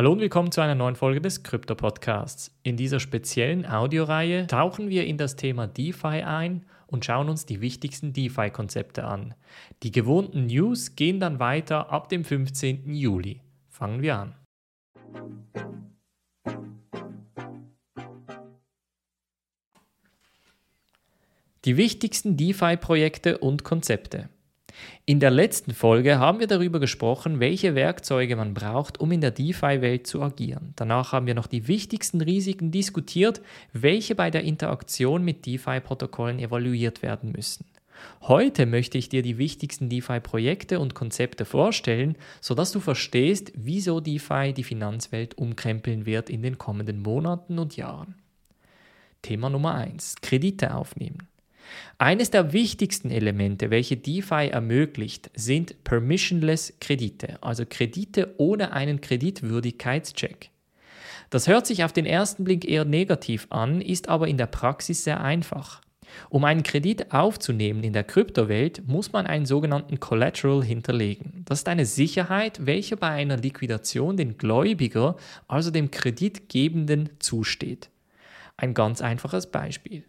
Hallo und willkommen zu einer neuen Folge des Krypto Podcasts. In dieser speziellen Audioreihe tauchen wir in das Thema DeFi ein und schauen uns die wichtigsten DeFi-Konzepte an. Die gewohnten News gehen dann weiter ab dem 15. Juli. Fangen wir an. Die wichtigsten DeFi-Projekte und Konzepte. In der letzten Folge haben wir darüber gesprochen, welche Werkzeuge man braucht, um in der DeFi-Welt zu agieren. Danach haben wir noch die wichtigsten Risiken diskutiert, welche bei der Interaktion mit DeFi-Protokollen evaluiert werden müssen. Heute möchte ich dir die wichtigsten DeFi-Projekte und Konzepte vorstellen, sodass du verstehst, wieso DeFi die Finanzwelt umkrempeln wird in den kommenden Monaten und Jahren. Thema Nummer 1. Kredite aufnehmen. Eines der wichtigsten Elemente, welche DeFi ermöglicht, sind permissionless Kredite, also Kredite ohne einen Kreditwürdigkeitscheck. Das hört sich auf den ersten Blick eher negativ an, ist aber in der Praxis sehr einfach. Um einen Kredit aufzunehmen in der Kryptowelt, muss man einen sogenannten Collateral hinterlegen. Das ist eine Sicherheit, welche bei einer Liquidation den Gläubiger, also dem Kreditgebenden, zusteht. Ein ganz einfaches Beispiel.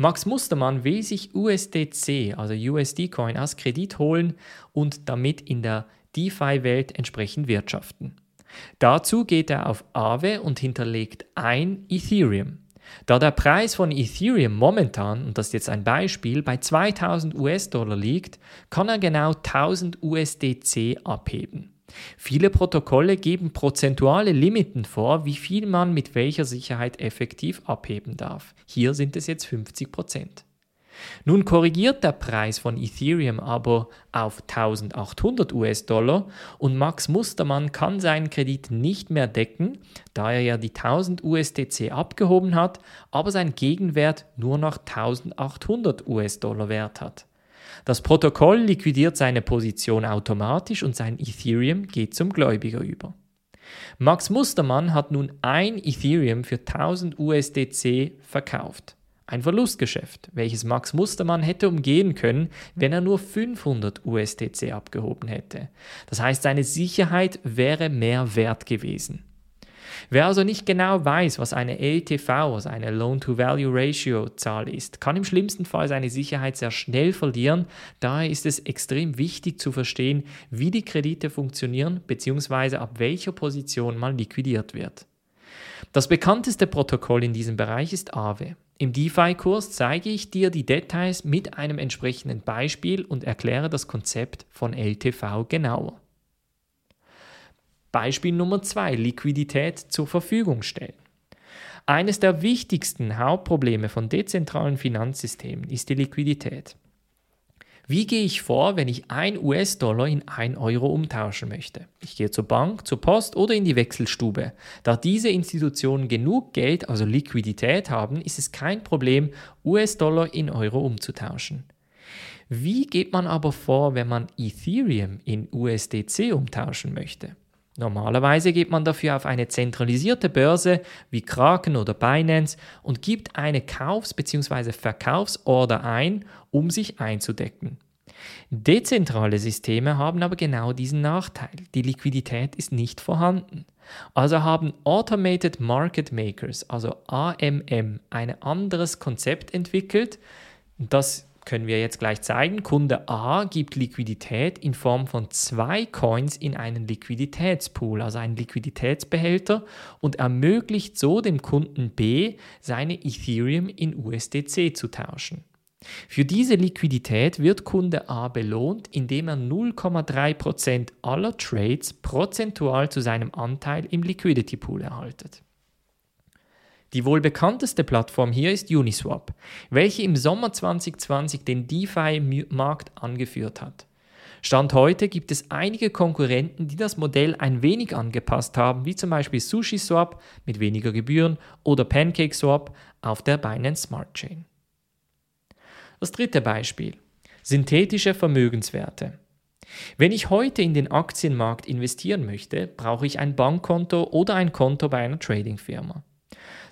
Max Mustermann will sich USDC, also USD-Coin, als Kredit holen und damit in der DeFi-Welt entsprechend wirtschaften. Dazu geht er auf Aave und hinterlegt ein Ethereum. Da der Preis von Ethereum momentan, und das ist jetzt ein Beispiel, bei 2000 US-Dollar liegt, kann er genau 1000 USDC abheben. Viele Protokolle geben prozentuale Limiten vor, wie viel man mit welcher Sicherheit effektiv abheben darf. Hier sind es jetzt 50 Prozent. Nun korrigiert der Preis von Ethereum aber auf 1800 US-Dollar und Max Mustermann kann seinen Kredit nicht mehr decken, da er ja die 1000 USDC abgehoben hat, aber sein Gegenwert nur noch 1800 US-Dollar wert hat. Das Protokoll liquidiert seine Position automatisch und sein Ethereum geht zum Gläubiger über. Max Mustermann hat nun ein Ethereum für 1000 USDC verkauft. Ein Verlustgeschäft, welches Max Mustermann hätte umgehen können, wenn er nur 500 USDC abgehoben hätte. Das heißt, seine Sicherheit wäre mehr wert gewesen. Wer also nicht genau weiß, was eine LTV, also eine Loan-to-Value-Ratio-Zahl ist, kann im schlimmsten Fall seine Sicherheit sehr schnell verlieren. Daher ist es extrem wichtig zu verstehen, wie die Kredite funktionieren bzw. ab welcher Position man liquidiert wird. Das bekannteste Protokoll in diesem Bereich ist Aave. Im DeFi-Kurs zeige ich dir die Details mit einem entsprechenden Beispiel und erkläre das Konzept von LTV genauer. Beispiel Nummer zwei, Liquidität zur Verfügung stellen. Eines der wichtigsten Hauptprobleme von dezentralen Finanzsystemen ist die Liquidität. Wie gehe ich vor, wenn ich 1 US-Dollar in 1 Euro umtauschen möchte? Ich gehe zur Bank, zur Post oder in die Wechselstube. Da diese Institutionen genug Geld, also Liquidität haben, ist es kein Problem, US-Dollar in Euro umzutauschen. Wie geht man aber vor, wenn man Ethereum in USDC umtauschen möchte? Normalerweise geht man dafür auf eine zentralisierte Börse wie Kraken oder Binance und gibt eine Kaufs- bzw. Verkaufsorder ein, um sich einzudecken. Dezentrale Systeme haben aber genau diesen Nachteil. Die Liquidität ist nicht vorhanden. Also haben Automated Market Makers, also AMM, ein anderes Konzept entwickelt, das können wir jetzt gleich zeigen. Kunde A gibt Liquidität in Form von zwei Coins in einen Liquiditätspool, also einen Liquiditätsbehälter und ermöglicht so dem Kunden B, seine Ethereum in USDC zu tauschen. Für diese Liquidität wird Kunde A belohnt, indem er 0,3% aller Trades prozentual zu seinem Anteil im Liquidity Pool erhaltet. Die wohl bekannteste Plattform hier ist Uniswap, welche im Sommer 2020 den DeFi-Markt angeführt hat. Stand heute gibt es einige Konkurrenten, die das Modell ein wenig angepasst haben, wie zum Beispiel SushiSwap mit weniger Gebühren oder PancakeSwap auf der Binance Smart Chain. Das dritte Beispiel. Synthetische Vermögenswerte. Wenn ich heute in den Aktienmarkt investieren möchte, brauche ich ein Bankkonto oder ein Konto bei einer Tradingfirma.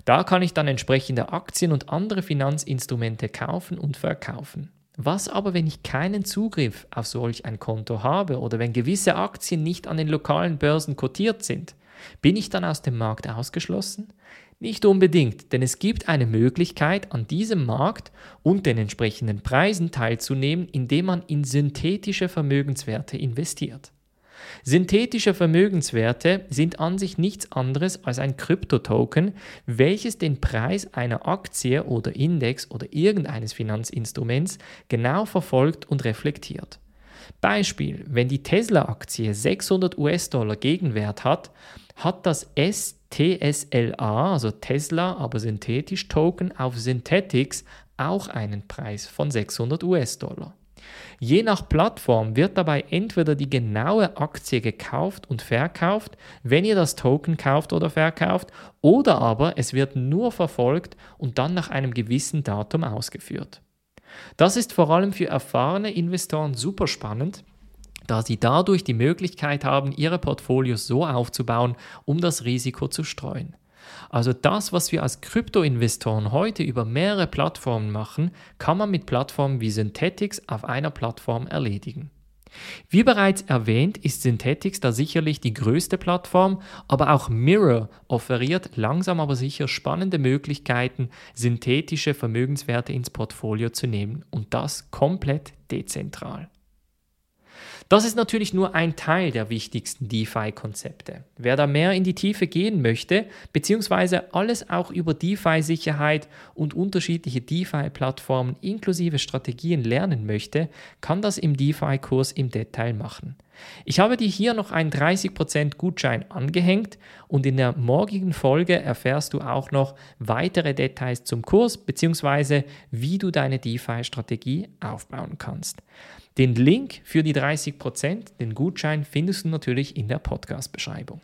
Da kann ich dann entsprechende Aktien und andere Finanzinstrumente kaufen und verkaufen. Was aber, wenn ich keinen Zugriff auf solch ein Konto habe oder wenn gewisse Aktien nicht an den lokalen Börsen kotiert sind? Bin ich dann aus dem Markt ausgeschlossen? Nicht unbedingt, denn es gibt eine Möglichkeit, an diesem Markt und den entsprechenden Preisen teilzunehmen, indem man in synthetische Vermögenswerte investiert. Synthetische Vermögenswerte sind an sich nichts anderes als ein Kryptotoken, welches den Preis einer Aktie oder Index oder irgendeines Finanzinstruments genau verfolgt und reflektiert. Beispiel, wenn die Tesla-Aktie 600 US-Dollar Gegenwert hat, hat das STSLA, also Tesla, aber synthetisch Token auf Synthetics auch einen Preis von 600 US-Dollar. Je nach Plattform wird dabei entweder die genaue Aktie gekauft und verkauft, wenn ihr das Token kauft oder verkauft, oder aber es wird nur verfolgt und dann nach einem gewissen Datum ausgeführt. Das ist vor allem für erfahrene Investoren super spannend, da sie dadurch die Möglichkeit haben, ihre Portfolios so aufzubauen, um das Risiko zu streuen. Also das, was wir als Krypto-Investoren heute über mehrere Plattformen machen, kann man mit Plattformen wie Synthetics auf einer Plattform erledigen. Wie bereits erwähnt, ist Synthetics da sicherlich die größte Plattform, aber auch Mirror offeriert langsam aber sicher spannende Möglichkeiten, synthetische Vermögenswerte ins Portfolio zu nehmen und das komplett dezentral. Das ist natürlich nur ein Teil der wichtigsten DeFi-Konzepte. Wer da mehr in die Tiefe gehen möchte, beziehungsweise alles auch über DeFi-Sicherheit und unterschiedliche DeFi-Plattformen inklusive Strategien lernen möchte, kann das im DeFi-Kurs im Detail machen. Ich habe dir hier noch einen 30% Gutschein angehängt und in der morgigen Folge erfährst du auch noch weitere Details zum Kurs bzw. wie du deine DeFi-Strategie aufbauen kannst. Den Link für die 30%, den Gutschein, findest du natürlich in der Podcast-Beschreibung.